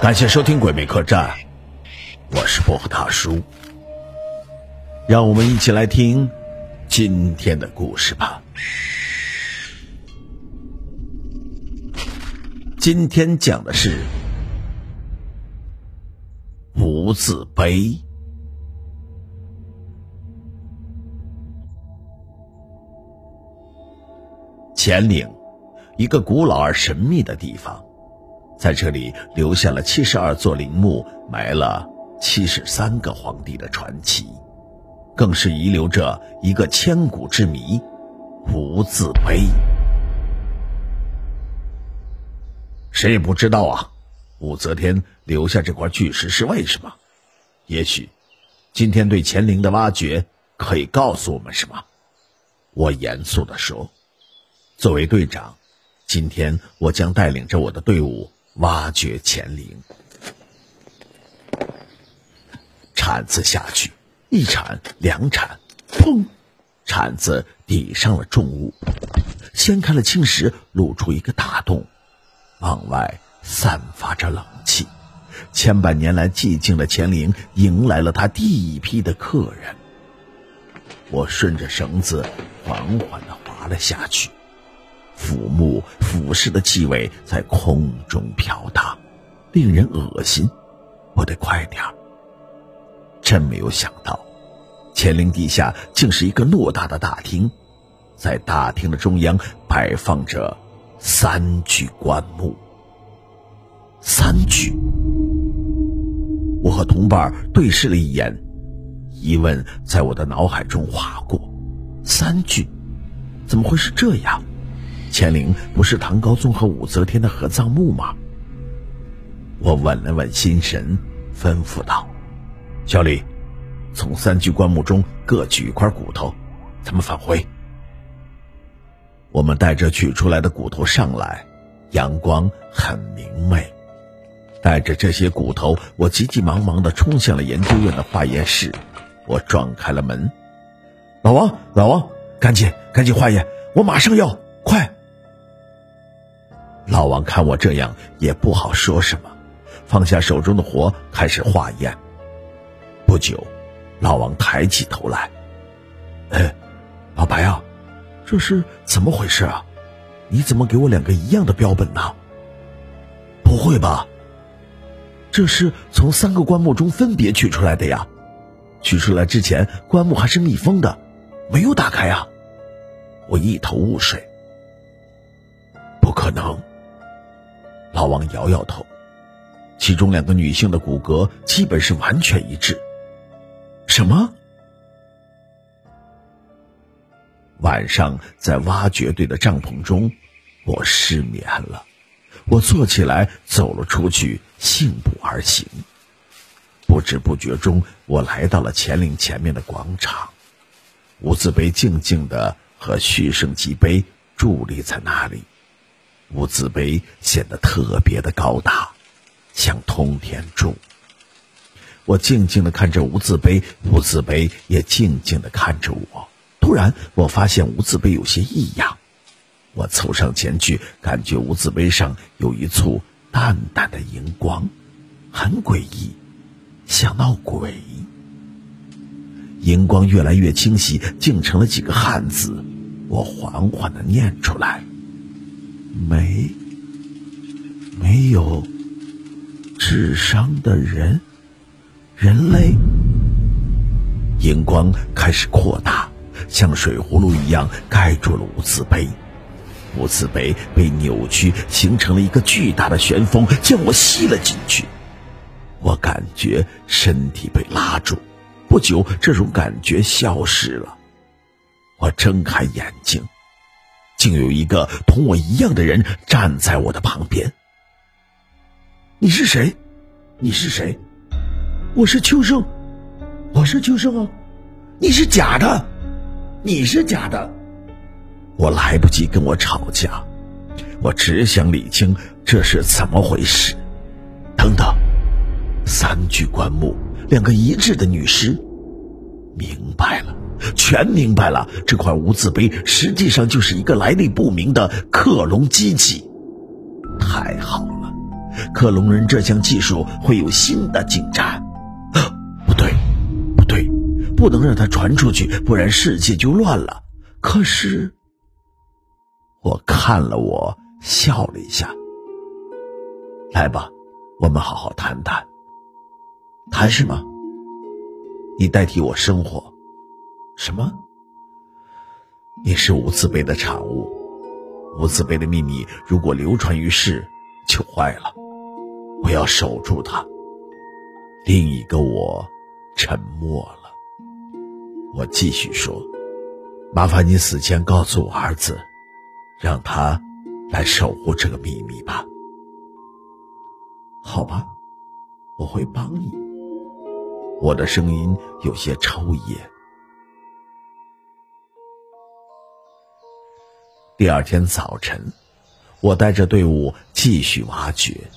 感谢收听《鬼魅客栈》，我是薄荷大叔，让我们一起来听今天的故事吧。今天讲的是无字碑。乾陵，一个古老而神秘的地方，在这里留下了七十二座陵墓，埋了七十三个皇帝的传奇，更是遗留着一个千古之谜——无字碑。谁也不知道啊，武则天留下这块巨石是为什么？也许，今天对乾陵的挖掘可以告诉我们什么？我严肃地说。作为队长，今天我将带领着我的队伍挖掘乾陵。铲子下去，一铲，两铲，砰！铲子抵上了重物，掀开了青石，露出一个大洞，往外散发着冷气。千百年来寂静的乾陵迎来了他第一批的客人。我顺着绳子缓缓地滑了下去。腐木腐蚀的气味在空中飘荡，令人恶心。我得快点儿。真没有想到，乾陵地下竟是一个偌大的大厅，在大厅的中央摆放着三具棺木。三具。我和同伴对视了一眼，疑问在我的脑海中划过：三具，怎么会是这样？乾陵不是唐高宗和武则天的合葬墓吗？我稳了稳心神，吩咐道：“小李，从三具棺木中各取一块骨头，咱们返回。”我们带着取出来的骨头上来，阳光很明媚。带着这些骨头，我急急忙忙的冲向了研究院的化验室。我撞开了门：“老王，老王，赶紧赶紧化验，我马上要，！”老王看我这样也不好说什么，放下手中的活开始化验。不久，老王抬起头来：“哎，老白啊，这是怎么回事啊？你怎么给我两个一样的标本呢？不会吧？这是从三个棺木中分别取出来的呀？取出来之前棺木还是密封的，没有打开啊！”我一头雾水。不可能。老王摇摇头，其中两个女性的骨骼基本是完全一致。什么？晚上在挖掘队的帐篷中，我失眠了。我坐起来走了出去，信步而行。不知不觉中，我来到了乾陵前面的广场。无字碑静静的和续圣级碑伫立在那里。无字碑显得特别的高大，像通天柱。我静静的看着无字碑，无字碑也静静的看着我。突然，我发现无字碑有些异样。我凑上前去，感觉无字碑上有一簇淡淡的荧光，很诡异，像闹鬼。荧光越来越清晰，竟成了几个汉字。我缓缓的念出来。没，没有智商的人，人类。荧光开始扩大，像水葫芦一样盖住了无字碑。无字碑被扭曲，形成了一个巨大的旋风，将我吸了进去。我感觉身体被拉住，不久，这种感觉消失了。我睁开眼睛。竟有一个同我一样的人站在我的旁边。你是谁？你是谁？我是秋生，我是秋生啊！你是假的，你是假的！我来不及跟我吵架，我只想理清这是怎么回事。等等，三具棺木，两个一致的女尸，明白了。全明白了，这块无字碑实际上就是一个来历不明的克隆机器。太好了，克隆人这项技术会有新的进展。不对，不对，不能让它传出去，不然世界就乱了。可是，我看了我，笑了一下。来吧，我们好好谈谈。谈什么？你代替我生活。什么？你是无字碑的产物。无字碑的秘密如果流传于世，就坏了。我要守住它。另一个我沉默了。我继续说：“麻烦你死前告诉我儿子，让他来守护这个秘密吧。”好吧，我会帮你。我的声音有些抽噎。第二天早晨，我带着队伍继续挖掘。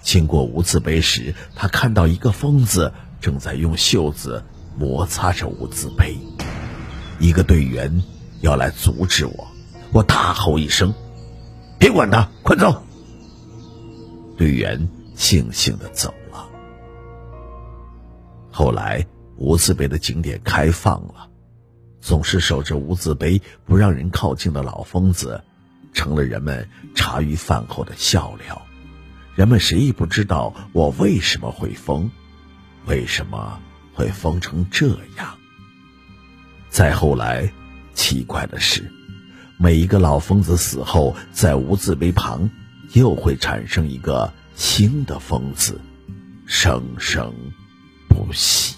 经过无字碑时，他看到一个疯子正在用袖子摩擦着无字碑。一个队员要来阻止我，我大吼一声：“别管他，快走！”队员。悻悻的走了。后来，无字碑的景点开放了，总是守着无字碑不让人靠近的老疯子，成了人们茶余饭后的笑料。人们谁也不知道我为什么会疯，为什么会疯成这样。再后来，奇怪的是，每一个老疯子死后，在无字碑旁，又会产生一个。新的疯子，生生不息。